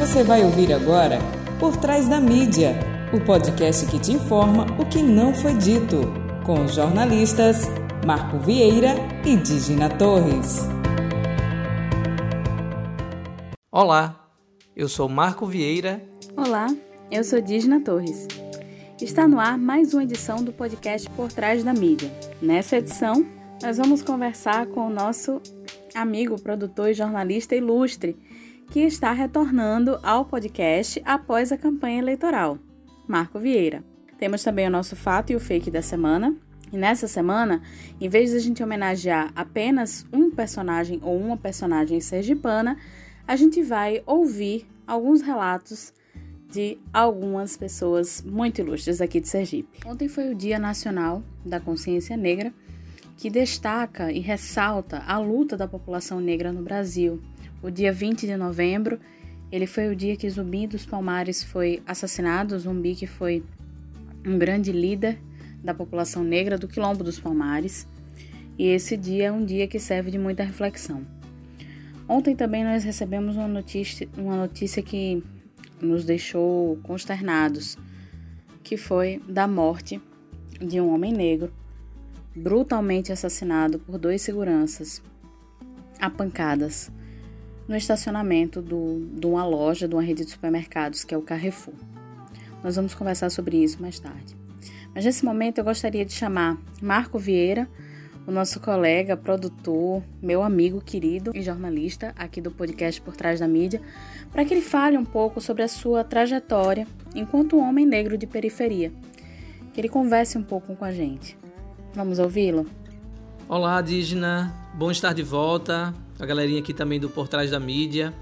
Você vai ouvir agora Por Trás da Mídia, o podcast que te informa o que não foi dito, com os jornalistas Marco Vieira e Digina Torres. Olá, eu sou Marco Vieira. Olá, eu sou Digina Torres. Está no ar mais uma edição do podcast Por Trás da Mídia. Nessa edição, nós vamos conversar com o nosso amigo, produtor e jornalista ilustre, que está retornando ao podcast após a campanha eleitoral, Marco Vieira. Temos também o nosso fato e o fake da semana. E nessa semana, em vez de a gente homenagear apenas um personagem ou uma personagem sergipana, a gente vai ouvir alguns relatos de algumas pessoas muito ilustres aqui de Sergipe. Ontem foi o Dia Nacional da Consciência Negra, que destaca e ressalta a luta da população negra no Brasil, o dia 20 de novembro, ele foi o dia que Zumbi dos Palmares foi assassinado, Zumbi que foi um grande líder da população negra do Quilombo dos Palmares. E esse dia é um dia que serve de muita reflexão. Ontem também nós recebemos uma notícia, uma notícia que nos deixou consternados, que foi da morte de um homem negro brutalmente assassinado por dois seguranças a pancadas no estacionamento do, de uma loja, de uma rede de supermercados, que é o Carrefour. Nós vamos conversar sobre isso mais tarde. Mas nesse momento eu gostaria de chamar Marco Vieira, o nosso colega, produtor, meu amigo querido e jornalista aqui do podcast Por Trás da Mídia, para que ele fale um pouco sobre a sua trajetória enquanto homem negro de periferia. Que ele converse um pouco com a gente. Vamos ouvi-lo? Olá, Dígina. Bom estar de volta a galerinha aqui também do Por Trás da Mídia.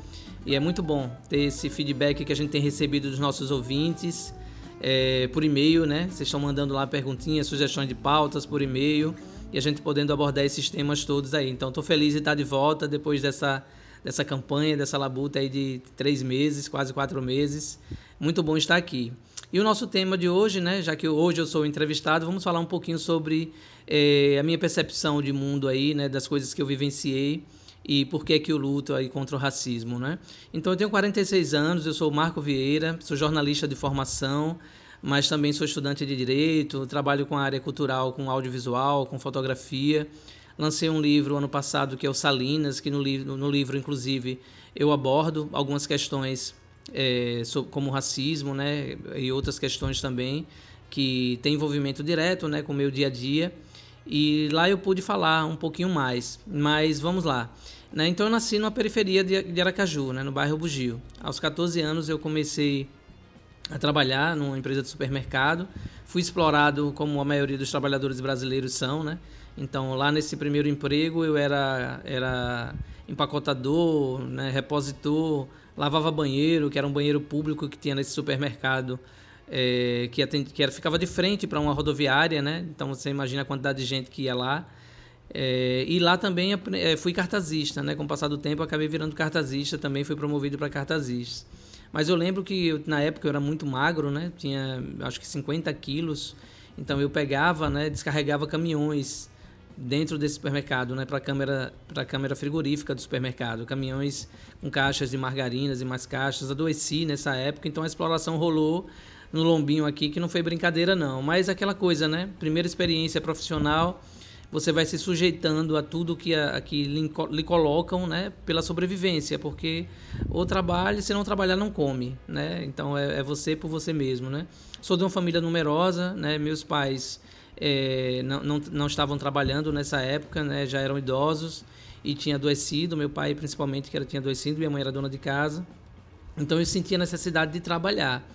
E é muito bom ter esse feedback que a gente tem recebido dos nossos ouvintes é, por e-mail, né? Vocês estão mandando lá perguntinhas, sugestões de pautas por e-mail e a gente podendo abordar esses temas todos aí. Então, estou feliz de estar de volta depois dessa, dessa campanha, dessa labuta aí de três meses, quase quatro meses. Muito bom estar aqui. E o nosso tema de hoje, né? Já que hoje eu sou entrevistado, vamos falar um pouquinho sobre é, a minha percepção de mundo aí, né? Das coisas que eu vivenciei e por que que eu luto aí contra o racismo, né? Então eu tenho 46 anos, eu sou Marco Vieira, sou jornalista de formação, mas também sou estudante de direito, trabalho com a área cultural, com audiovisual, com fotografia. Lancei um livro ano passado que é o Salinas, que no livro, no livro inclusive eu abordo algumas questões é, como racismo, né, e outras questões também que têm envolvimento direto, né, com o meu dia a dia. E lá eu pude falar um pouquinho mais. Mas vamos lá. Né? Então eu nasci numa periferia de Aracaju, né? no bairro Bugio. Aos 14 anos eu comecei a trabalhar numa empresa de supermercado. Fui explorado como a maioria dos trabalhadores brasileiros são, né? Então lá nesse primeiro emprego eu era, era empacotador, né? repositor, lavava banheiro, que era um banheiro público que tinha nesse supermercado. É, que, atend... que era, ficava de frente para uma rodoviária, né? Então você imagina a quantidade de gente que ia lá. É, e lá também é, fui cartazista, né? Com o passar do tempo, acabei virando cartazista, também fui promovido para cartazista. Mas eu lembro que eu, na época eu era muito magro, né? Tinha acho que 50 quilos. Então eu pegava, né? Descarregava caminhões dentro desse supermercado, né? Para a câmera, para câmera frigorífica do supermercado, caminhões com caixas de margarinas e mais caixas. Adoeci nessa época, então a exploração rolou no lombinho aqui que não foi brincadeira não. Mas aquela coisa, né? Primeira experiência profissional você vai se sujeitando a tudo que, a, que lhe, lhe, colocam né, pela sobrevivência, porque ou trabalha, se não trabalhar não come, né? Então é, é, você por você mesmo, né? Sou de uma família numerosa, né? Meus pais é, não, não, não estavam trabalhando nessa época, né? Já eram idosos e tinha adoecido, meu pai principalmente que era, tinha adoecido, minha mãe era dona de casa. Então eu sentia a necessidade de trabalhar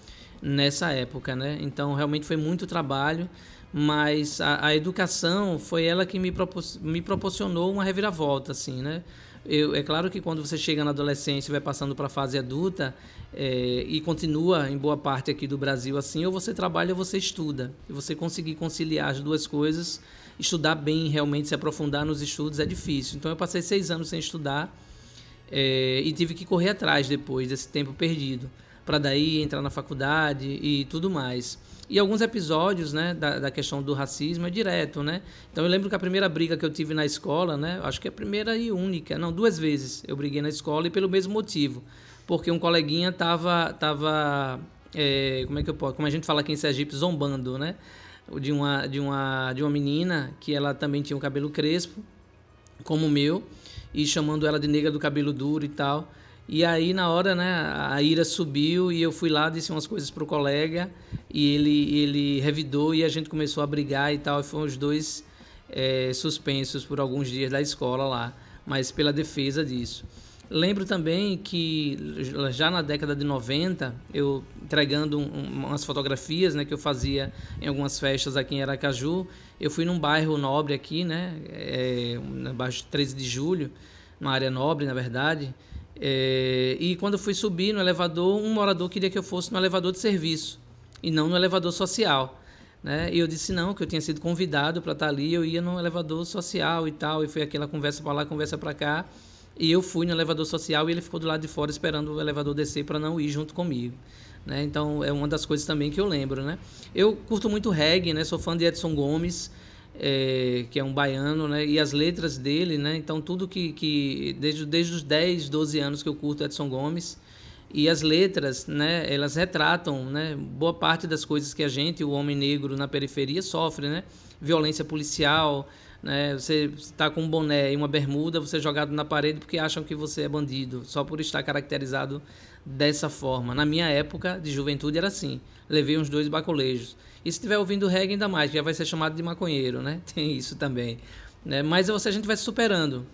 nessa época, né? Então realmente foi muito trabalho mas a, a, educação foi ela que me, propor, me proporcionou uma reviravolta, assim, né? Eu, é claro que quando você chega na adolescência e vai passando para a fase adulta é, e continua em boa parte aqui do Brasil assim, ou você trabalha ou você estuda. E você conseguir conciliar as duas coisas, estudar bem, realmente se aprofundar nos estudos é difícil. Então eu passei seis anos sem estudar é, e tive que correr atrás depois desse tempo perdido para daí entrar na faculdade e tudo mais. E alguns episódios, né, da, da, questão do racismo é direto, né? Então eu lembro que a primeira briga que eu tive na escola, né, acho que é a primeira e única, não, duas vezes eu briguei na escola e pelo mesmo motivo. porque um coleguinha tava, tava é, como é que eu posso, como a gente fala aqui em Sergipe, zombando, né? De uma, de uma, de uma menina que ela também tinha um cabelo crespo, como o meu, e chamando ela de nega do cabelo duro e tal. E aí, na hora, né, a ira subiu e eu fui lá, disse umas coisas pro colega e ele, ele revidou e a gente começou a brigar e tal. E foram os dois é, suspensos por alguns dias da escola lá, mas pela defesa disso. Lembro também que já na década de 90, eu entregando um, umas fotografias né, que eu fazia em algumas festas aqui em Aracaju, eu fui num bairro nobre aqui, né, é, no bairro 13 de Julho, numa área nobre, na verdade, é, e quando eu fui subir no elevador, um morador queria que eu fosse no elevador de serviço e não no elevador social. Né? E eu disse não, que eu tinha sido convidado para estar ali, eu ia no elevador social e tal, e foi aquela conversa para lá, conversa para cá. E eu fui no elevador social e ele ficou do lado de fora esperando o elevador descer para não ir junto comigo. Né? Então é uma das coisas também que eu lembro. Né? Eu curto muito reggae, né? sou fã de Edson Gomes é, que é um baiano, né? E as letras dele, né? Então tudo que, que desde, desde os 10, 12 anos que eu curto Edson Gomes e as letras, né? Elas retratam, né? Boa parte das coisas que a gente, o homem negro na periferia, sofre, né? Violência policial, né? Você está com um boné e uma bermuda, você é jogado na parede porque acham que você é bandido, só por estar caracterizado dessa forma. Na minha época de juventude era assim. Levei uns dois bacolejos. E se estiver ouvindo reggae, ainda mais, já vai ser chamado de maconheiro, né? Tem isso também. Né? Mas você, a gente vai se superando.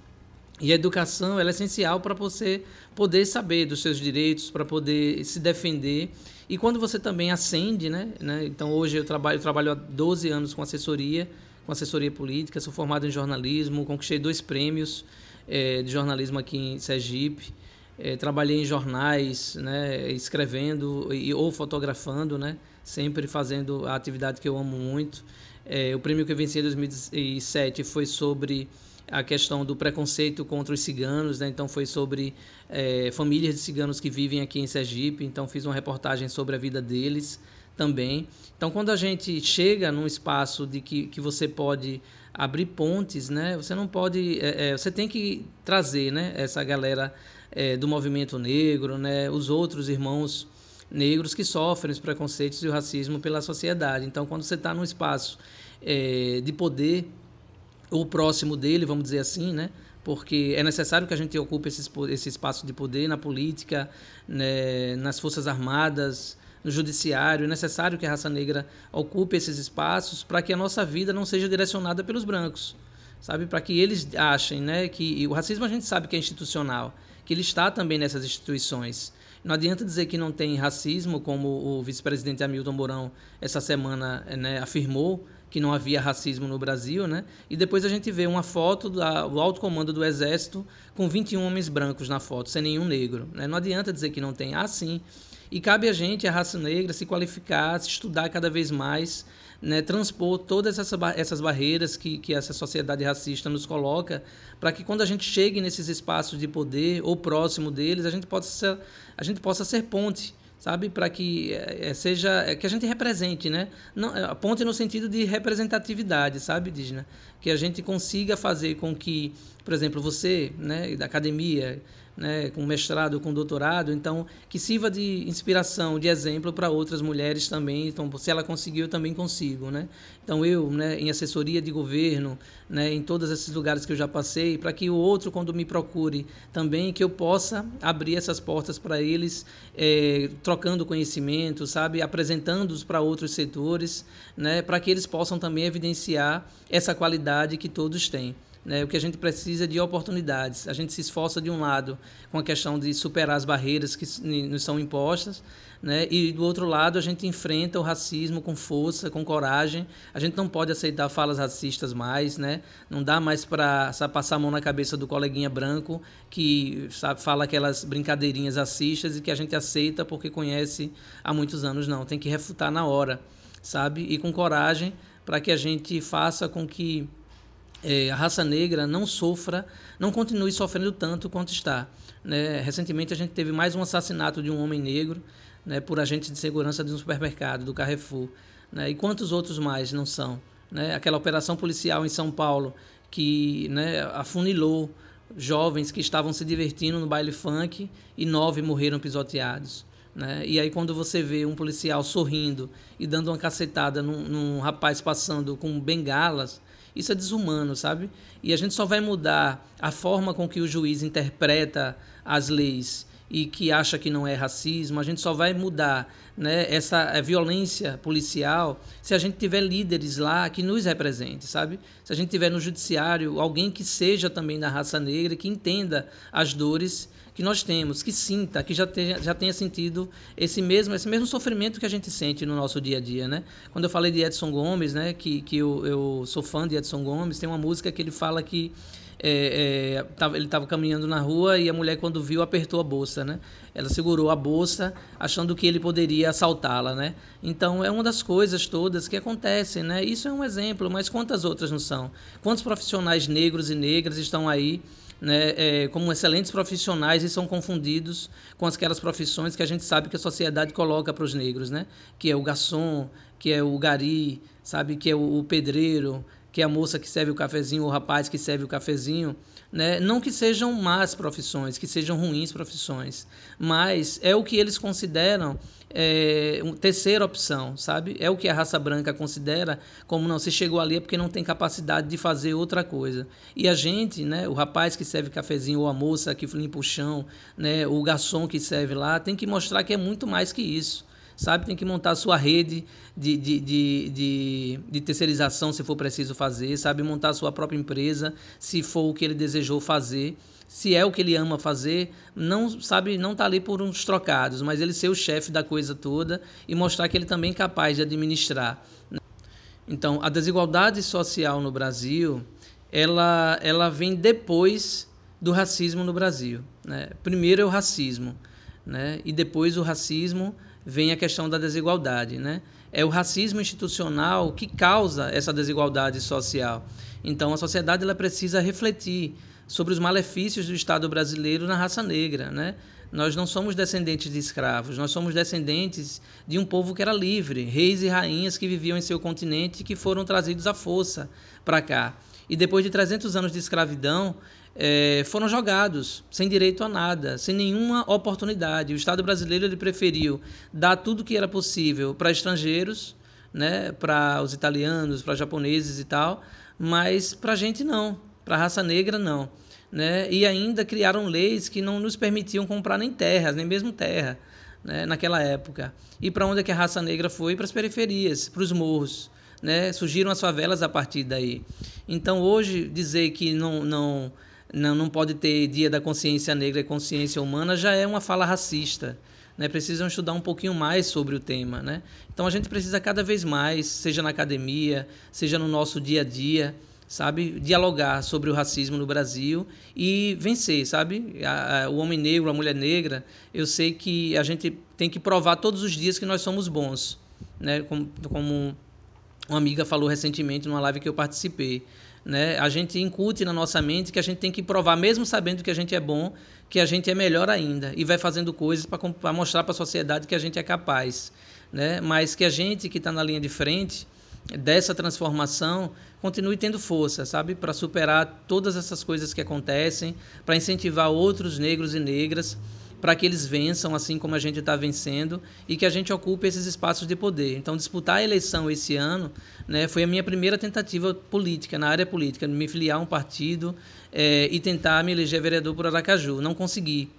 E a educação é essencial para você poder saber dos seus direitos, para poder se defender. E quando você também ascende, né? né? Então hoje eu trabalho, eu trabalho há 12 anos com assessoria, com assessoria política, sou formado em jornalismo, conquistei dois prêmios é, de jornalismo aqui em Sergipe. É, trabalhei em jornais, né, escrevendo e, ou fotografando, né, sempre fazendo a atividade que eu amo muito. É, o prêmio que eu venci em 2007 foi sobre a questão do preconceito contra os ciganos, né? então foi sobre é, famílias de ciganos que vivem aqui em Sergipe, então fiz uma reportagem sobre a vida deles também. Então, quando a gente chega num espaço de que, que você pode abrir pontes, né? Você não pode, é, é, você tem que trazer, né? Essa galera é, do movimento negro, né, os outros irmãos negros que sofrem os preconceitos e o racismo pela sociedade. Então, quando você está num espaço é, de poder, ou próximo dele, vamos dizer assim, né, porque é necessário que a gente ocupe esse, esse espaço de poder na política, né, nas Forças Armadas, no judiciário. É necessário que a raça negra ocupe esses espaços para que a nossa vida não seja direcionada pelos brancos, sabe? Para que eles achem né, que o racismo a gente sabe que é institucional, que ele está também nessas instituições. Não adianta dizer que não tem racismo, como o vice-presidente Hamilton Mourão essa semana né, afirmou que não havia racismo no Brasil, né? E depois a gente vê uma foto do alto comando do Exército com 21 homens brancos na foto, sem nenhum negro. Né? Não adianta dizer que não tem. Ah, sim. E cabe a gente, a raça negra, se qualificar, se estudar cada vez mais né, transpor todas essas, essas barreiras que, que essa sociedade racista nos coloca, para que quando a gente chegue nesses espaços de poder ou próximo deles, a gente possa ser, a gente possa ser ponte sabe? Para que é, seja é, que a gente represente né? Não ponte no sentido de representatividade sabe Digna que a gente consiga fazer com que por exemplo você né da academia né, com mestrado, com doutorado, então que sirva de inspiração, de exemplo para outras mulheres também. Então, se ela conseguiu, eu também consigo, né? Então eu, né, em assessoria de governo, né, em todos esses lugares que eu já passei, para que o outro, quando me procure, também que eu possa abrir essas portas para eles, é, trocando conhecimento, sabe, apresentando-os para outros setores, né, para que eles possam também evidenciar essa qualidade que todos têm. Né? O que a gente precisa é de oportunidades. A gente se esforça de um lado com a questão de superar as barreiras que nos são impostas, né? e do outro lado a gente enfrenta o racismo com força, com coragem. A gente não pode aceitar falas racistas mais, né? não dá mais para passar a mão na cabeça do coleguinha branco que sabe, fala aquelas brincadeirinhas racistas e que a gente aceita porque conhece há muitos anos. Não, tem que refutar na hora, sabe? E com coragem para que a gente faça com que é, a raça negra não sofra, não continue sofrendo tanto quanto está. Né? Recentemente a gente teve mais um assassinato de um homem negro né, por agente de segurança de um supermercado, do Carrefour. Né? E quantos outros mais não são? Né? Aquela operação policial em São Paulo que né, afunilou jovens que estavam se divertindo no baile funk e nove morreram pisoteados. Né? E aí quando você vê um policial sorrindo e dando uma cacetada num, num rapaz passando com bengalas, isso é desumano, sabe? E a gente só vai mudar a forma com que o juiz interpreta as leis e que acha que não é racismo, a gente só vai mudar né, essa eh, violência policial se a gente tiver líderes lá que nos representem, sabe? Se a gente tiver no judiciário alguém que seja também da raça negra, que entenda as dores que nós temos, que sinta, que já tenha, já tenha sentido esse mesmo, esse mesmo sofrimento que a gente sente no nosso dia a dia, né? Quando eu falei de Edson Gomes, né, que, que eu, eu sou fã de Edson Gomes, tem uma música que ele fala que é, é, ele estava caminhando na rua e a mulher, quando viu, apertou a bolsa, né? Ela segurou a bolsa, achando que ele poderia assaltá-la, né? Então, é uma das coisas todas que acontecem, né? Isso é um exemplo, mas quantas outras não são? Quantos profissionais negros e negras estão aí né, é, como excelentes profissionais e são confundidos com aquelas profissões que a gente sabe que a sociedade coloca para os negros, né? Que é o garçom, que é o gari, sabe? Que é o, o pedreiro, que é a moça que serve o cafezinho, o rapaz que serve o cafezinho, né? Não que sejam más profissões, que sejam ruins profissões, mas é o que eles consideram é, uma terceira opção, sabe? É o que a raça branca considera como não se chegou ali é porque não tem capacidade de fazer outra coisa. E a gente, né? O rapaz que serve cafezinho ou a moça que limpa o chão, né? O garçom que serve lá tem que mostrar que é muito mais que isso sabe? Tem que montar a sua rede de, de, de, de, de terceirização, se for preciso fazer, sabe? Montar a sua própria empresa, se for o que ele desejou fazer se é o que ele ama fazer, não sabe, não tá ali por uns trocados, mas ele ser o chefe da coisa toda e mostrar que ele também é capaz de administrar. Né? Então, a desigualdade social no Brasil, ela, ela vem depois do racismo no Brasil. Né? Primeiro é o racismo, né? e depois o racismo vem a questão da desigualdade. Né? É o racismo institucional que causa essa desigualdade social. Então, a sociedade ela precisa refletir sobre os malefícios do Estado brasileiro na raça negra. Né? Nós não somos descendentes de escravos, nós somos descendentes de um povo que era livre, reis e rainhas que viviam em seu continente e que foram trazidos à força para cá. E depois de 300 anos de escravidão, é, foram jogados sem direito a nada, sem nenhuma oportunidade. O Estado brasileiro ele preferiu dar tudo que era possível para estrangeiros, né, para os italianos, para japoneses e tal, mas para a gente não, para a raça negra não. Né? E ainda criaram leis que não nos permitiam comprar nem terras, nem mesmo terra, né? naquela época. E para onde é que a raça negra foi? Para as periferias, para os morros. Né? Surgiram as favelas a partir daí. Então, hoje, dizer que não, não não, não pode ter dia da consciência negra e consciência humana já é uma fala racista. Né? Precisam estudar um pouquinho mais sobre o tema. Né? Então a gente precisa cada vez mais, seja na academia, seja no nosso dia a dia, sabe, dialogar sobre o racismo no Brasil e vencer, sabe? A, a, o homem negro, a mulher negra, eu sei que a gente tem que provar todos os dias que nós somos bons, né? Como, como uma amiga falou recentemente numa live que eu participei né, a gente incute na nossa mente que a gente tem que provar, mesmo sabendo que a gente é bom, que a gente é melhor ainda. E vai fazendo coisas para mostrar para a sociedade que a gente é capaz. Né? Mas que a gente que está na linha de frente dessa transformação continue tendo força, sabe? Para superar todas essas coisas que acontecem, para incentivar outros negros e negras para que eles vençam, assim como a gente está vencendo, e que a gente ocupe esses espaços de poder. Então, disputar a eleição esse ano né, foi a minha primeira tentativa política, na área política, me filiar a um partido é, e tentar me eleger vereador por Aracaju. Não consegui.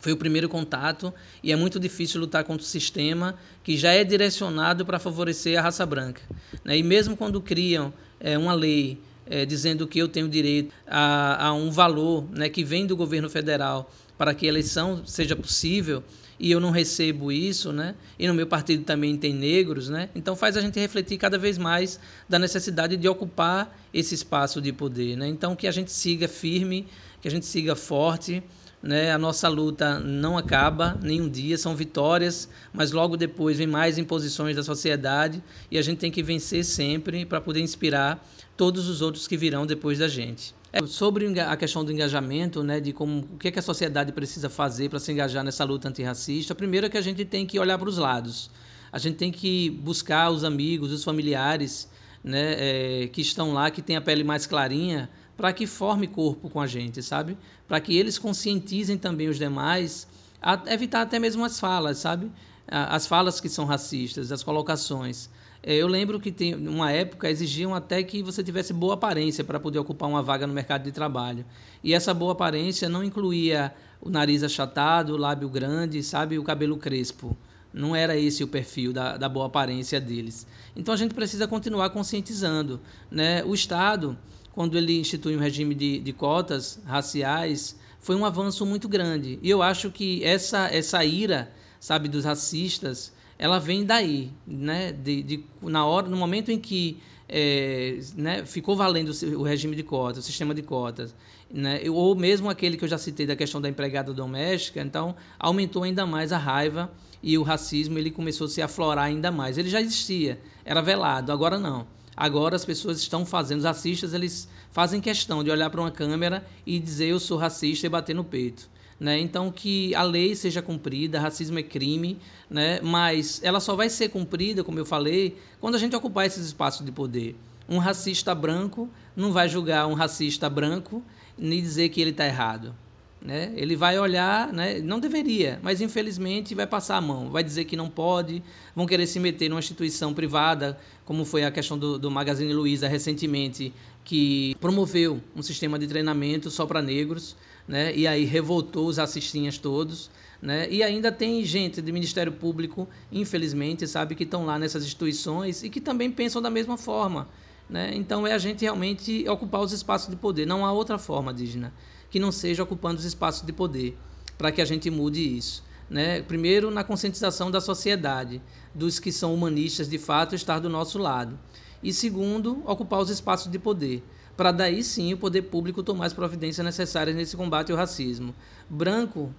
Foi o primeiro contato e é muito difícil lutar contra o sistema que já é direcionado para favorecer a raça branca. Né? E mesmo quando criam é, uma lei é, dizendo que eu tenho direito a, a um valor né, que vem do governo federal para que a eleição seja possível e eu não recebo isso, né? E no meu partido também tem negros, né? Então faz a gente refletir cada vez mais da necessidade de ocupar esse espaço de poder, né? Então que a gente siga firme, que a gente siga forte, né? A nossa luta não acaba nenhum dia, são vitórias, mas logo depois vem mais imposições da sociedade e a gente tem que vencer sempre para poder inspirar todos os outros que virão depois da gente. É, sobre a questão do engajamento, né, de como o que, é que a sociedade precisa fazer para se engajar nessa luta antirracista, primeiro é que a gente tem que olhar para os lados. A gente tem que buscar os amigos, os familiares né, é, que estão lá, que têm a pele mais clarinha, para que forme corpo com a gente, sabe? Para que eles conscientizem também os demais a evitar até mesmo as falas, sabe? As falas que são racistas, as colocações. É, eu lembro que tem uma época exigiam até que você tivesse boa aparência para poder ocupar uma vaga no mercado de trabalho. E essa boa aparência não incluía o nariz achatado, o lábio grande, sabe, o cabelo crespo. Não era esse o perfil da, da boa aparência deles. Então a gente precisa continuar conscientizando, né? O Estado quando ele institui um regime de, de cotas raciais, foi um avanço muito grande. E eu acho que essa, essa ira, sabe, dos racistas, ela vem daí, né? De, de, na hora, no momento em que é, né, ficou valendo o regime de cotas, o sistema de cotas, né, ou mesmo aquele que eu já citei da questão da empregada doméstica, então aumentou ainda mais a raiva e o racismo ele começou a se aflorar ainda mais. Ele já existia, era velado, agora não. Agora as pessoas estão fazendo, os racistas, eles fazem questão de olhar para uma câmera e dizer eu sou racista e bater no peito. Né? Então que a lei seja cumprida, racismo é crime, né? mas ela só vai ser cumprida, como eu falei, quando a gente ocupar esses espaços de poder. Um racista branco não vai julgar um racista branco nem dizer que ele está errado. Né? Ele vai olhar, né? não deveria, mas infelizmente vai passar a mão, vai dizer que não pode, vão querer se meter numa instituição privada, como foi a questão do, do Magazine Luiza recentemente, que promoveu um sistema de treinamento só para negros, né? e aí revoltou os assistinhas todos. Né? E ainda tem gente do Ministério Público, infelizmente, sabe, que estão lá nessas instituições e que também pensam da mesma forma. Né? Então é a gente realmente ocupar os espaços de poder, não há outra forma, Dígina que não seja ocupando os espaços de poder, para que a gente mude isso. Né? Primeiro, na conscientização da sociedade, dos que são humanistas de fato estar do nosso lado. E segundo, ocupar os espaços de poder, para daí sim o poder público tomar as providências necessárias nesse combate ao racismo. Branco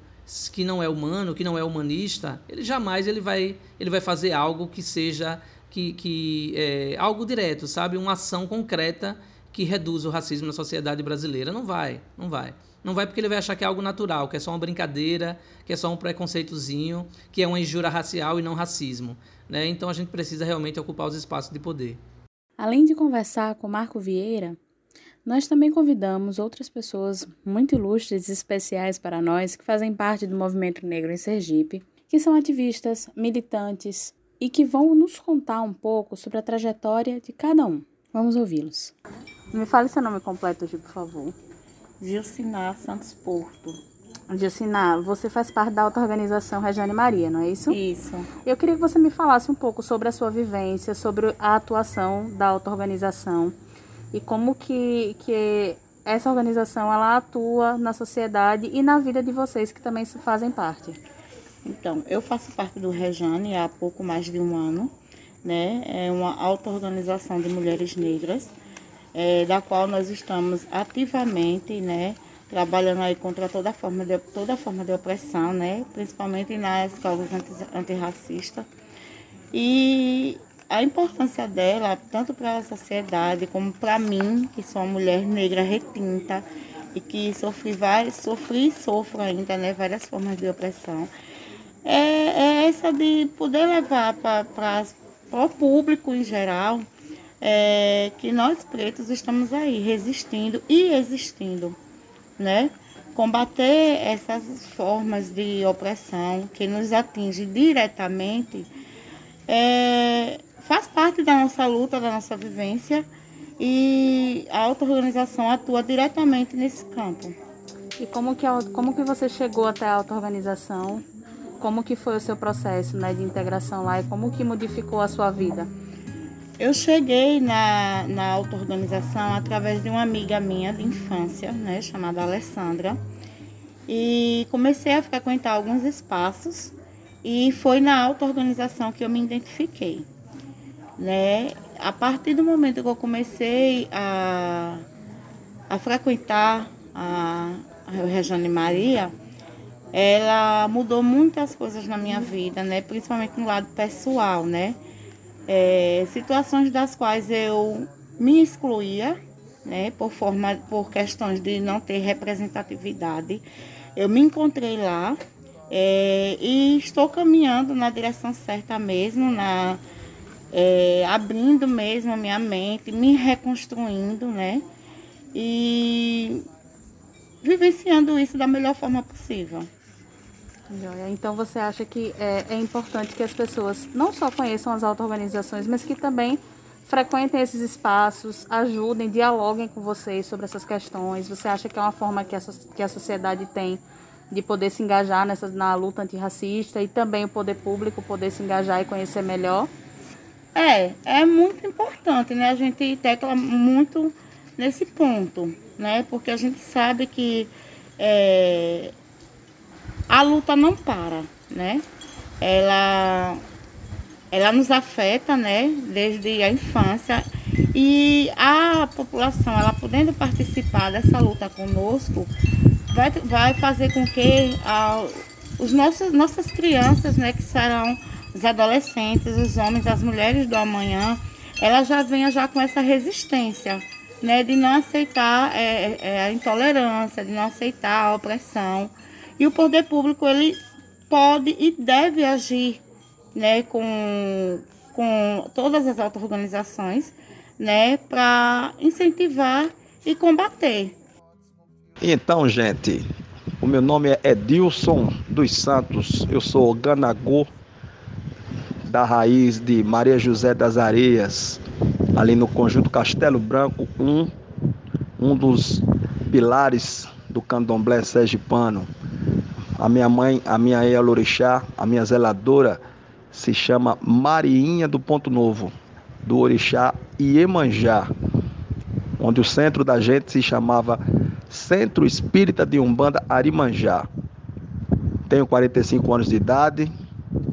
que não é humano, que não é humanista, ele jamais ele vai, ele vai fazer algo que seja que, que é, algo direto, sabe, uma ação concreta que reduz o racismo na sociedade brasileira. Não vai, não vai. Não vai porque ele vai achar que é algo natural, que é só uma brincadeira, que é só um preconceitozinho, que é uma injúria racial e não racismo. Né? Então a gente precisa realmente ocupar os espaços de poder. Além de conversar com Marco Vieira, nós também convidamos outras pessoas muito ilustres e especiais para nós que fazem parte do movimento negro em Sergipe, que são ativistas, militantes e que vão nos contar um pouco sobre a trajetória de cada um. Vamos ouvi-los. Me fale seu nome completo, por favor. Gilcinar Santos Porto. Gilcinar, você faz parte da auto-organização Regiane Maria, não é isso? Isso. Eu queria que você me falasse um pouco sobre a sua vivência, sobre a atuação da auto-organização e como que, que essa organização ela atua na sociedade e na vida de vocês que também fazem parte. Então, eu faço parte do Rejane há pouco mais de um ano, né? É uma auto-organização de mulheres negras é, da qual nós estamos ativamente, né, trabalhando aí contra toda forma de, toda forma de opressão, né, principalmente nas causas anti, antirracistas. E a importância dela, tanto para a sociedade como para mim, que sou uma mulher negra retinta e que sofri, várias, sofri e sofro ainda né, várias formas de opressão, é, é essa de poder levar para o público em geral é, que nós pretos estamos aí resistindo e existindo, né? Combater essas formas de opressão que nos atinge diretamente é, faz parte da nossa luta, da nossa vivência e a auto-organização atua diretamente nesse campo. E como que, como que você chegou até a auto-organização? Como que foi o seu processo né, de integração lá e como que modificou a sua vida? Eu cheguei na, na auto-organização através de uma amiga minha de infância, né, chamada Alessandra, e comecei a frequentar alguns espaços e foi na auto-organização que eu me identifiquei. Né? A partir do momento que eu comecei a, a frequentar a, a Regiane Maria, ela mudou muitas coisas na minha vida, né? principalmente no lado pessoal, né? é, situações das quais eu me excluía, né, por, forma, por questões de não ter representatividade. Eu me encontrei lá é, e estou caminhando na direção certa mesmo, na, é, abrindo mesmo a minha mente, me reconstruindo, né? e vivenciando isso da melhor forma possível. Então você acha que é, é importante que as pessoas não só conheçam as auto-organizações, mas que também frequentem esses espaços, ajudem, dialoguem com vocês sobre essas questões. Você acha que é uma forma que a, que a sociedade tem de poder se engajar nessa, na luta antirracista e também o poder público poder se engajar e conhecer melhor? É, é muito importante, né? A gente tecla muito nesse ponto, né? Porque a gente sabe que é, a luta não para, né? Ela, ela nos afeta, né? Desde a infância e a população, ela podendo participar dessa luta conosco, vai, vai fazer com que a, os nossos, nossas crianças, né, que serão os adolescentes, os homens, as mulheres do amanhã, ela já venha já com essa resistência, né, de não aceitar é, é, a intolerância, de não aceitar a opressão. E o poder público ele pode e deve agir, né, com, com todas as auto-organizações, né, para incentivar e combater então, gente, o meu nome é Edilson dos Santos, eu sou Ganagô, da raiz de Maria José das Areias, ali no conjunto Castelo Branco, um, um dos pilares do candomblé sergipano. A minha mãe, a minha Elorixá, a minha zeladora, se chama Mariinha do Ponto Novo, do Orixá Iemanjá, onde o centro da gente se chamava Centro Espírita de Umbanda Arimanjá. Tenho 45 anos de idade,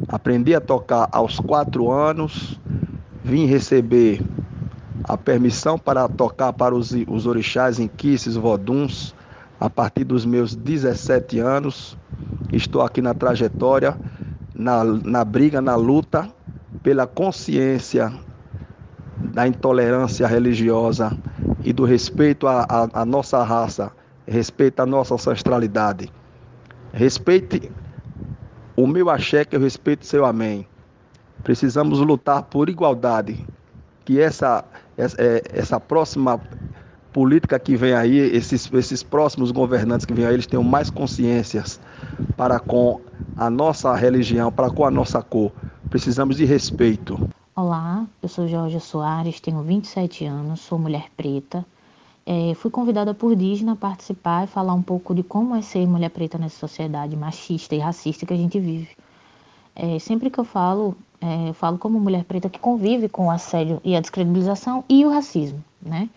aprendi a tocar aos 4 anos, vim receber a permissão para tocar para os, os orixás Kisses Voduns a partir dos meus 17 anos. Estou aqui na trajetória, na, na briga, na luta pela consciência da intolerância religiosa e do respeito à, nossa raça, respeito à nossa ancestralidade. Respeite o meu axé, que eu respeito seu amém. Precisamos lutar por igualdade. Que essa, essa, é, essa próxima política que vem aí, esses, esses próximos governantes que vêm aí, eles tenham mais consciências para com a nossa religião, para com a nossa cor. Precisamos de respeito. Olá, eu sou Jorge Soares, tenho 27 anos, sou mulher preta. É, fui convidada por Disney a participar e falar um pouco de como é ser mulher preta nessa sociedade machista e racista que a gente vive. É, sempre que eu falo, é, eu falo como mulher preta que convive com o assédio e a descredibilização e o racismo, né?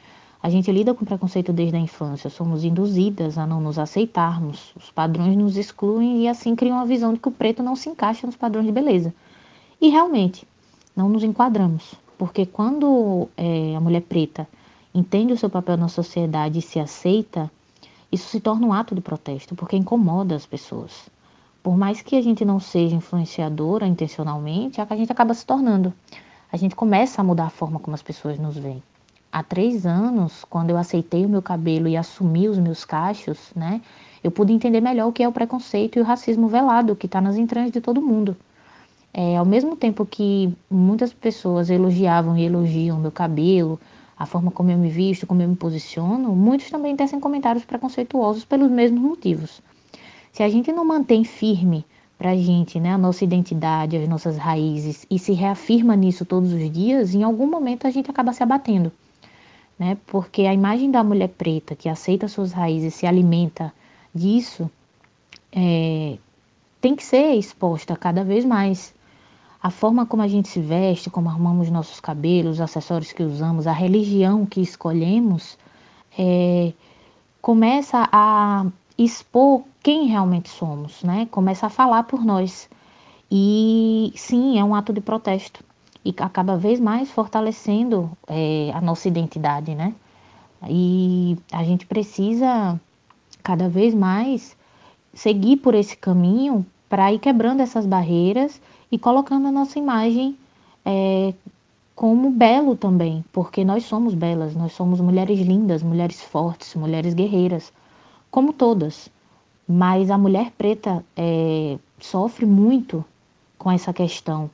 A gente lida com preconceito desde a infância, somos induzidas a não nos aceitarmos, os padrões nos excluem e assim criam a visão de que o preto não se encaixa nos padrões de beleza. E realmente, não nos enquadramos, porque quando é, a mulher preta entende o seu papel na sociedade e se aceita, isso se torna um ato de protesto, porque incomoda as pessoas. Por mais que a gente não seja influenciadora intencionalmente, é que a gente acaba se tornando. A gente começa a mudar a forma como as pessoas nos veem. Há três anos, quando eu aceitei o meu cabelo e assumi os meus cachos, né, eu pude entender melhor o que é o preconceito e o racismo velado que está nas entranhas de todo mundo. É, ao mesmo tempo que muitas pessoas elogiavam e elogiam meu cabelo, a forma como eu me visto, como eu me posiciono, muitos também tecem comentários preconceituosos pelos mesmos motivos. Se a gente não mantém firme para a gente né, a nossa identidade, as nossas raízes e se reafirma nisso todos os dias, em algum momento a gente acaba se abatendo. Né? Porque a imagem da mulher preta que aceita suas raízes, se alimenta disso, é, tem que ser exposta cada vez mais a forma como a gente se veste, como arrumamos nossos cabelos, os acessórios que usamos, a religião que escolhemos, é, começa a expor quem realmente somos, né? Começa a falar por nós. E sim, é um ato de protesto e cada vez mais fortalecendo é, a nossa identidade, né? E a gente precisa cada vez mais seguir por esse caminho para ir quebrando essas barreiras e colocando a nossa imagem é, como belo também, porque nós somos belas, nós somos mulheres lindas, mulheres fortes, mulheres guerreiras, como todas. Mas a mulher preta é, sofre muito com essa questão,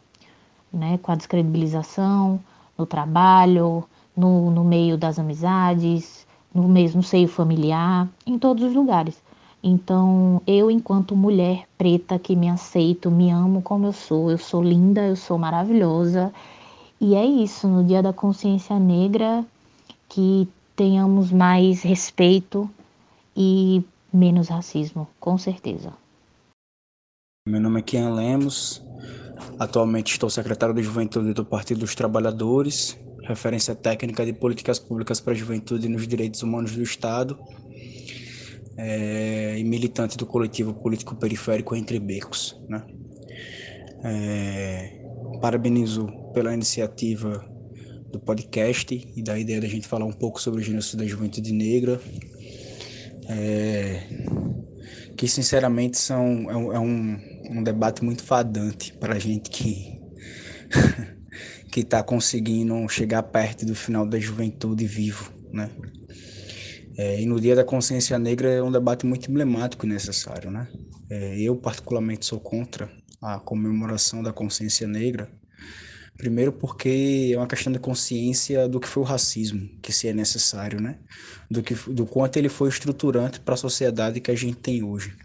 né, com a descredibilização no trabalho, no, no meio das amizades, no mesmo seio familiar, em todos os lugares. Então, eu, enquanto mulher preta que me aceito, me amo como eu sou, eu sou linda, eu sou maravilhosa. E é isso, no Dia da Consciência Negra, que tenhamos mais respeito e menos racismo, com certeza. Meu nome é Kian Lemos, atualmente estou secretário de Juventude do Partido dos Trabalhadores, referência técnica de políticas públicas para a juventude nos direitos humanos do Estado é, e militante do coletivo político periférico Entre Becos. Né? É, parabenizo pela iniciativa do podcast e da ideia da gente falar um pouco sobre o genocídio da juventude negra, é, que sinceramente são, é, um, é um, um debate muito fadante para gente que que está conseguindo chegar perto do final da juventude vivo, né? É, e no Dia da Consciência Negra é um debate muito emblemático e necessário, né? É, eu, particularmente, sou contra a comemoração da consciência negra, primeiro porque é uma questão de consciência do que foi o racismo, que se é necessário, né? Do, que, do quanto ele foi estruturante para a sociedade que a gente tem hoje.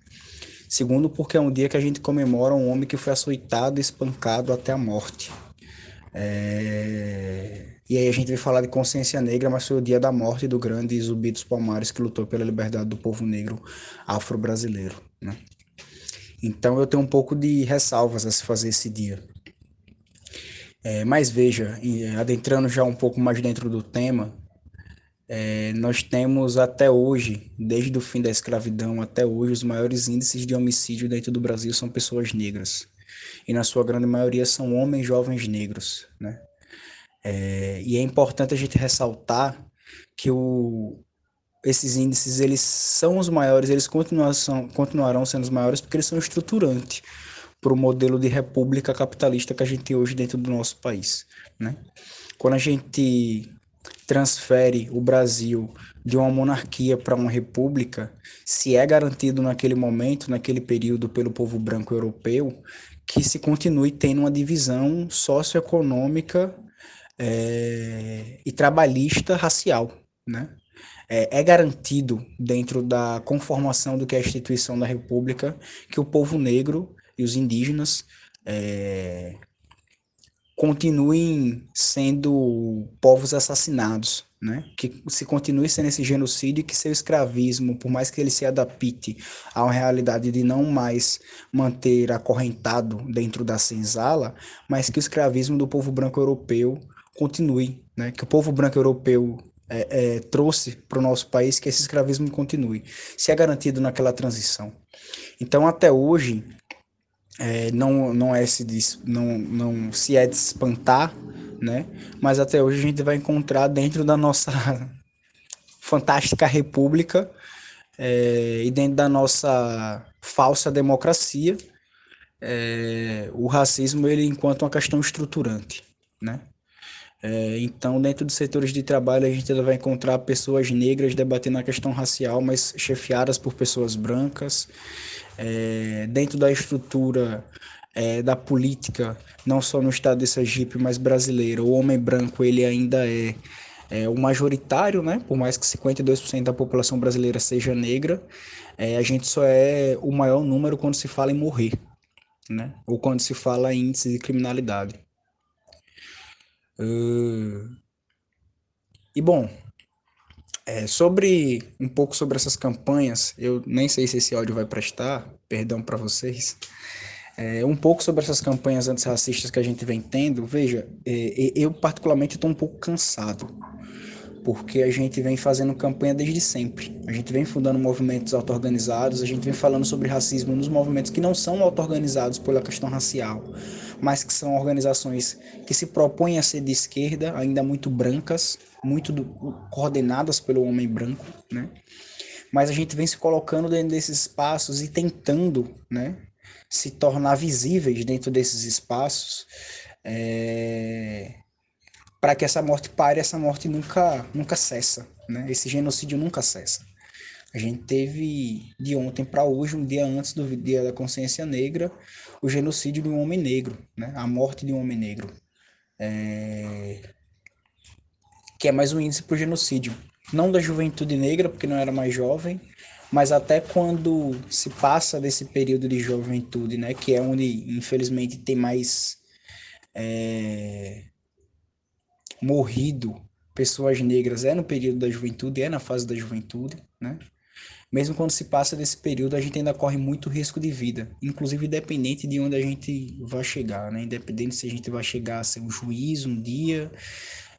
Segundo, porque é um dia que a gente comemora um homem que foi açoitado e espancado até a morte. É... E aí a gente vai falar de consciência negra, mas foi o dia da morte do grande Zumbi dos Palmares que lutou pela liberdade do povo negro afro-brasileiro, né? Então eu tenho um pouco de ressalvas a se fazer esse dia. É, mas veja, adentrando já um pouco mais dentro do tema, é, nós temos até hoje, desde o fim da escravidão até hoje, os maiores índices de homicídio dentro do Brasil são pessoas negras. E na sua grande maioria são homens jovens negros, né? É, e é importante a gente ressaltar que o, esses índices eles são os maiores, eles continuarão, continuarão sendo os maiores porque eles são estruturantes para o modelo de república capitalista que a gente tem hoje dentro do nosso país. Né? Quando a gente transfere o Brasil de uma monarquia para uma república, se é garantido naquele momento, naquele período, pelo povo branco europeu, que se continue tendo uma divisão socioeconômica é, e trabalhista racial, né? É, é, garantido dentro da conformação do que é a instituição da República que o povo negro e os indígenas é, continuem sendo povos assassinados, né? Que se continue sendo esse genocídio e que seu escravismo, por mais que ele se adapte uma realidade de não mais manter acorrentado dentro da senzala, mas que o escravismo do povo branco europeu continue, né? que o povo branco europeu é, é, trouxe para o nosso país, que esse escravismo continue, se é garantido naquela transição. Então, até hoje, é, não, não, é se, não, não se é de espantar, né? mas até hoje a gente vai encontrar dentro da nossa fantástica república é, e dentro da nossa falsa democracia, é, o racismo ele enquanto uma questão estruturante, né? É, então, dentro dos setores de trabalho, a gente vai encontrar pessoas negras debatendo a questão racial, mas chefiadas por pessoas brancas. É, dentro da estrutura é, da política, não só no estado de Sergipe, mas brasileiro, o homem branco ele ainda é, é o majoritário, né? por mais que 52% da população brasileira seja negra, é, a gente só é o maior número quando se fala em morrer, né? ou quando se fala em índice de criminalidade. Uh, e bom, é, sobre um pouco sobre essas campanhas, eu nem sei se esse áudio vai prestar, perdão para vocês. É, um pouco sobre essas campanhas antirracistas que a gente vem tendo, veja, é, eu particularmente estou um pouco cansado porque a gente vem fazendo campanha desde sempre. A gente vem fundando movimentos auto-organizados, a gente vem falando sobre racismo nos movimentos que não são auto-organizados pela questão racial, mas que são organizações que se propõem a ser de esquerda, ainda muito brancas, muito do, coordenadas pelo homem branco, né? Mas a gente vem se colocando dentro desses espaços e tentando, né, se tornar visíveis dentro desses espaços. É para que essa morte pare, essa morte nunca, nunca cessa, né? Esse genocídio nunca cessa. A gente teve de ontem para hoje, um dia antes do Dia da Consciência Negra, o genocídio de um homem negro, né? A morte de um homem negro. É... Que é mais um índice para o genocídio. não da juventude negra, porque não era mais jovem, mas até quando se passa desse período de juventude, né, que é onde infelizmente tem mais é, morrido pessoas negras, é no período da juventude, é na fase da juventude, né? Mesmo quando se passa desse período, a gente ainda corre muito risco de vida, inclusive independente de onde a gente vai chegar, né? Independente se a gente vai chegar a ser um juiz um dia,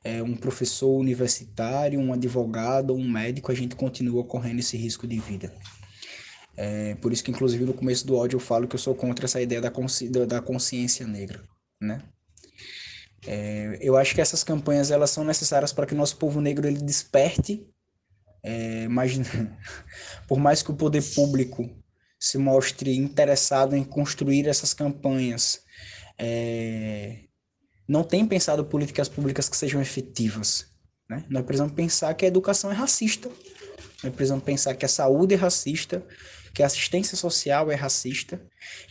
é, um professor universitário, um advogado, um médico, a gente continua correndo esse risco de vida. É, por isso que, inclusive, no começo do áudio eu falo que eu sou contra essa ideia da, consci da consciência negra, né? É, eu acho que essas campanhas elas são necessárias para que o nosso povo negro ele desperte, é, por mais que o poder público se mostre interessado em construir essas campanhas, é, não tem pensado políticas públicas que sejam efetivas. Né? Nós precisamos pensar que a educação é racista. Nós precisamos pensar que a saúde é racista, que a assistência social é racista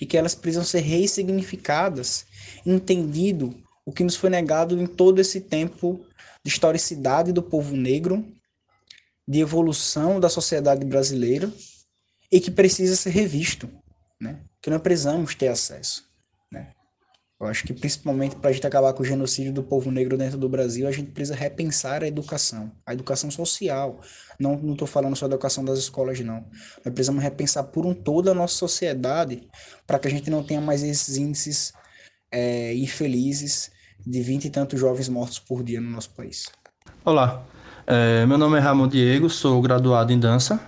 e que elas precisam ser ressignificadas, entendido o que nos foi negado em todo esse tempo de historicidade do povo negro, de evolução da sociedade brasileira e que precisa ser revisto, né? Que nós precisamos ter acesso. Eu acho que principalmente para a gente acabar com o genocídio do povo negro dentro do Brasil, a gente precisa repensar a educação, a educação social. Não estou falando só da educação das escolas, não. Nós precisamos repensar por um todo a nossa sociedade para que a gente não tenha mais esses índices é, infelizes de vinte e tantos jovens mortos por dia no nosso país. Olá, é, meu nome é Ramon Diego, sou graduado em dança,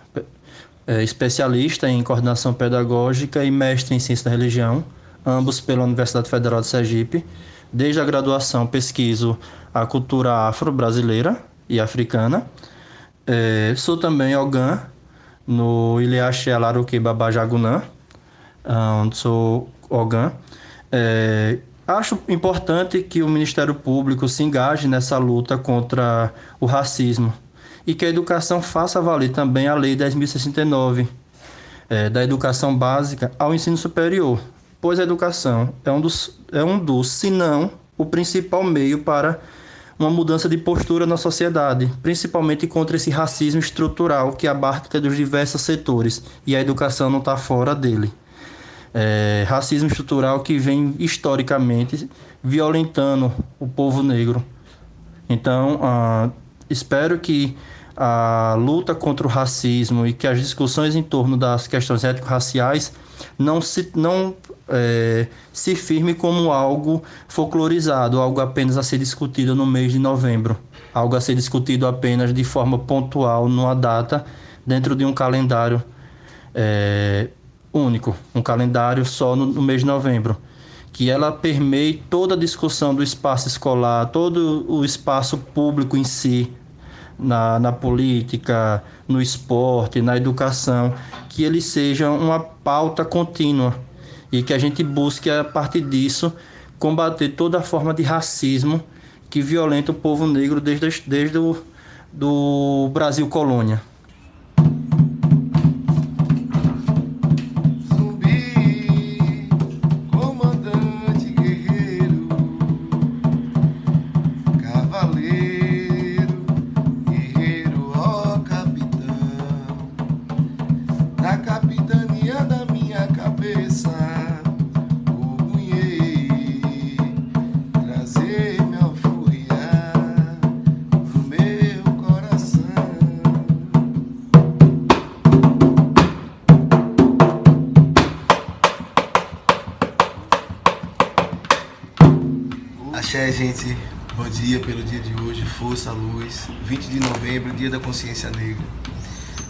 é, especialista em coordenação pedagógica e mestre em ciência da religião ambos pela Universidade Federal de Sergipe. Desde a graduação pesquiso a cultura afro-brasileira e africana. É, sou também Ogã no Ilhaxé Alaruque Babajagunã, onde sou Ogã. É, acho importante que o Ministério Público se engaje nessa luta contra o racismo e que a educação faça valer também a Lei 10.069 é, da educação básica ao ensino superior, pois a educação é um dos, é um dos se não o principal meio para uma mudança de postura na sociedade, principalmente contra esse racismo estrutural que abarca dos diversos setores e a educação não está fora dele. É, racismo estrutural que vem historicamente violentando o povo negro. Então, ah, espero que a luta contra o racismo e que as discussões em torno das questões étnico-raciais não se, não é, se firme como algo folclorizado, algo apenas a ser discutido no mês de novembro, algo a ser discutido apenas de forma pontual numa data dentro de um calendário é, único, um calendário só no, no mês de novembro que ela permeie toda a discussão do espaço escolar, todo o espaço público em si, na, na política, no esporte, na educação, que ele seja uma pauta contínua e que a gente busque, a partir disso, combater toda forma de racismo que violenta o povo negro desde, desde o do Brasil colônia. Consciência negra.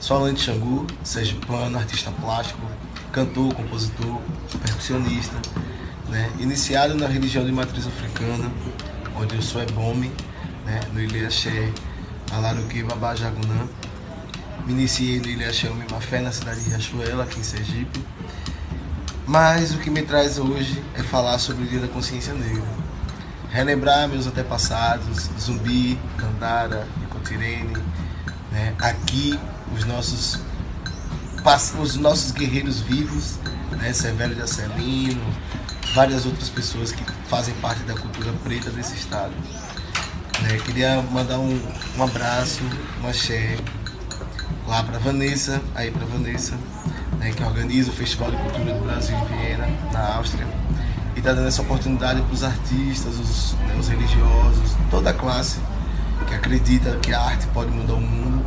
Sou Alan de Xangu, sergipano, artista plástico, cantor, compositor, percussionista. Né? Iniciado na religião de matriz africana, onde eu sou ebome, né? no Ilhaxé, Alaruque, Babá Jagunã. Me iniciei no Ilhaxé Umimafé, na cidade de Riachuela, aqui em Sergipe. Mas o que me traz hoje é falar sobre o Dia da Consciência Negra relembrar meus antepassados, Zumbi, Candara, Nicotirene, né? aqui os nossos, os nossos guerreiros vivos, né? Severo de Acelino, várias outras pessoas que fazem parte da cultura preta desse estado. Né? Queria mandar um, um abraço, uma axé lá para Vanessa, aí para Vanessa, né, que organiza o Festival de Cultura do Brasil em Viena, na Áustria, e está dando essa oportunidade para os artistas, os, né, os religiosos, toda a classe que acredita que a arte pode mudar o mundo.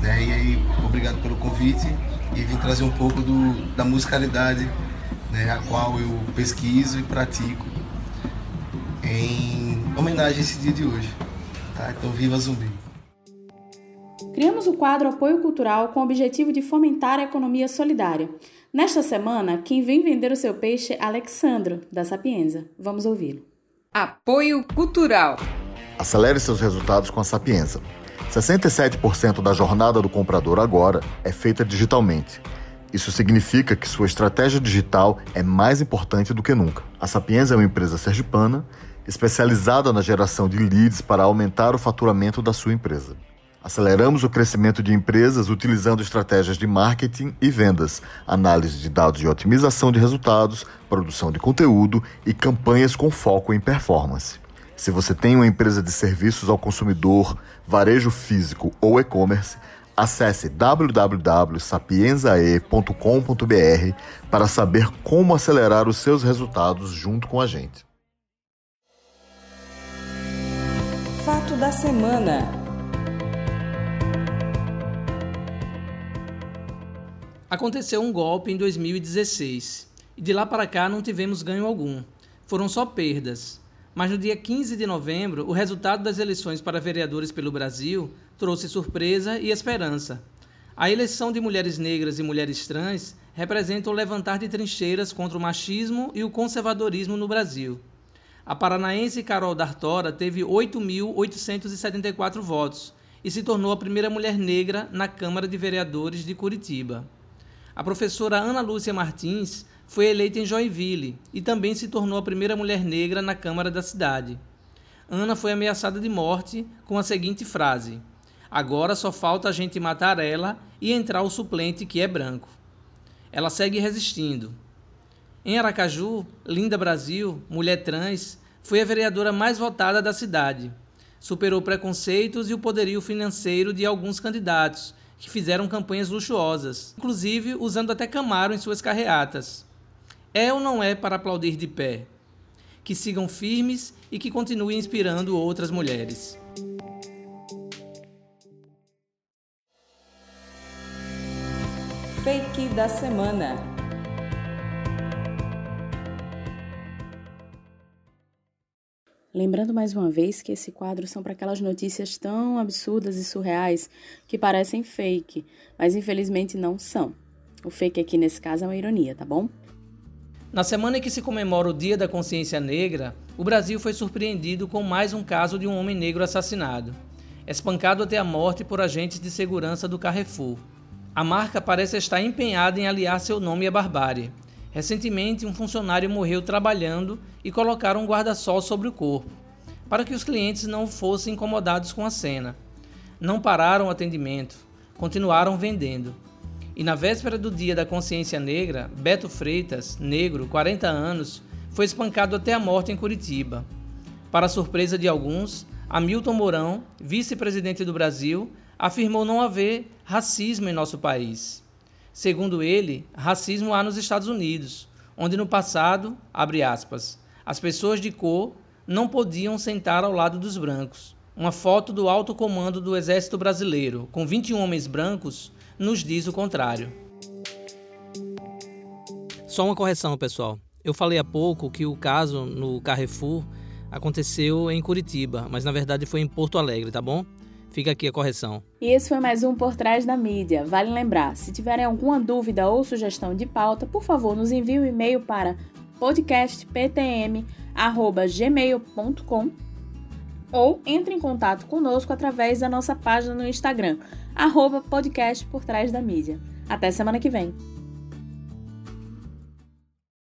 Né? E aí, obrigado pelo convite e vim trazer um pouco do, da musicalidade, né, a qual eu pesquiso e pratico em homenagem a esse dia de hoje. Tá? Então, viva Zumbi! Criamos o quadro Apoio Cultural com o objetivo de fomentar a economia solidária. Nesta semana, quem vem vender o seu peixe é Alexandro, da Sapienza. Vamos ouvi-lo. Apoio Cultural. Acelere seus resultados com a Sapienza. 67% da jornada do comprador agora é feita digitalmente. Isso significa que sua estratégia digital é mais importante do que nunca. A Sapienza é uma empresa sergipana especializada na geração de leads para aumentar o faturamento da sua empresa. Aceleramos o crescimento de empresas utilizando estratégias de marketing e vendas, análise de dados de otimização de resultados, produção de conteúdo e campanhas com foco em performance. Se você tem uma empresa de serviços ao consumidor, varejo físico ou e-commerce, acesse www.sapienzae.com.br para saber como acelerar os seus resultados junto com a gente. Fato da semana. Aconteceu um golpe em 2016 e de lá para cá não tivemos ganho algum. Foram só perdas. Mas no dia 15 de novembro, o resultado das eleições para vereadores pelo Brasil trouxe surpresa e esperança. A eleição de mulheres negras e mulheres trans representa o levantar de trincheiras contra o machismo e o conservadorismo no Brasil. A paranaense Carol D'Artora teve 8.874 votos e se tornou a primeira mulher negra na Câmara de Vereadores de Curitiba. A professora Ana Lúcia Martins foi eleita em Joinville e também se tornou a primeira mulher negra na Câmara da cidade. Ana foi ameaçada de morte com a seguinte frase: Agora só falta a gente matar ela e entrar o suplente que é branco. Ela segue resistindo. Em Aracaju, Linda Brasil, mulher trans, foi a vereadora mais votada da cidade. Superou preconceitos e o poderio financeiro de alguns candidatos que fizeram campanhas luxuosas, inclusive usando até Camaro em suas carreatas. É ou não é para aplaudir de pé? Que sigam firmes e que continuem inspirando outras mulheres. Fake da semana. Lembrando mais uma vez que esse quadro são para aquelas notícias tão absurdas e surreais que parecem fake, mas infelizmente não são. O fake aqui nesse caso é uma ironia, tá bom? Na semana em que se comemora o Dia da Consciência Negra, o Brasil foi surpreendido com mais um caso de um homem negro assassinado, espancado até a morte por agentes de segurança do Carrefour. A marca parece estar empenhada em aliar seu nome à barbárie. Recentemente, um funcionário morreu trabalhando e colocaram um guarda-sol sobre o corpo, para que os clientes não fossem incomodados com a cena. Não pararam o atendimento, continuaram vendendo. E na véspera do Dia da Consciência Negra, Beto Freitas, negro, 40 anos, foi espancado até a morte em Curitiba. Para surpresa de alguns, Hamilton Mourão, vice-presidente do Brasil, afirmou não haver racismo em nosso país. Segundo ele, racismo há nos Estados Unidos, onde no passado, abre aspas, as pessoas de cor não podiam sentar ao lado dos brancos. Uma foto do alto comando do Exército Brasileiro, com 21 homens brancos, nos diz o contrário. Só uma correção, pessoal. Eu falei há pouco que o caso no Carrefour aconteceu em Curitiba, mas na verdade foi em Porto Alegre, tá bom? Fica aqui a correção. E esse foi mais um Por Trás da Mídia. Vale lembrar, se tiverem alguma dúvida ou sugestão de pauta, por favor, nos envie um e-mail para podcastptm@gmail.com ou entre em contato conosco através da nossa página no Instagram, arroba podcast por trás da mídia. Até semana que vem.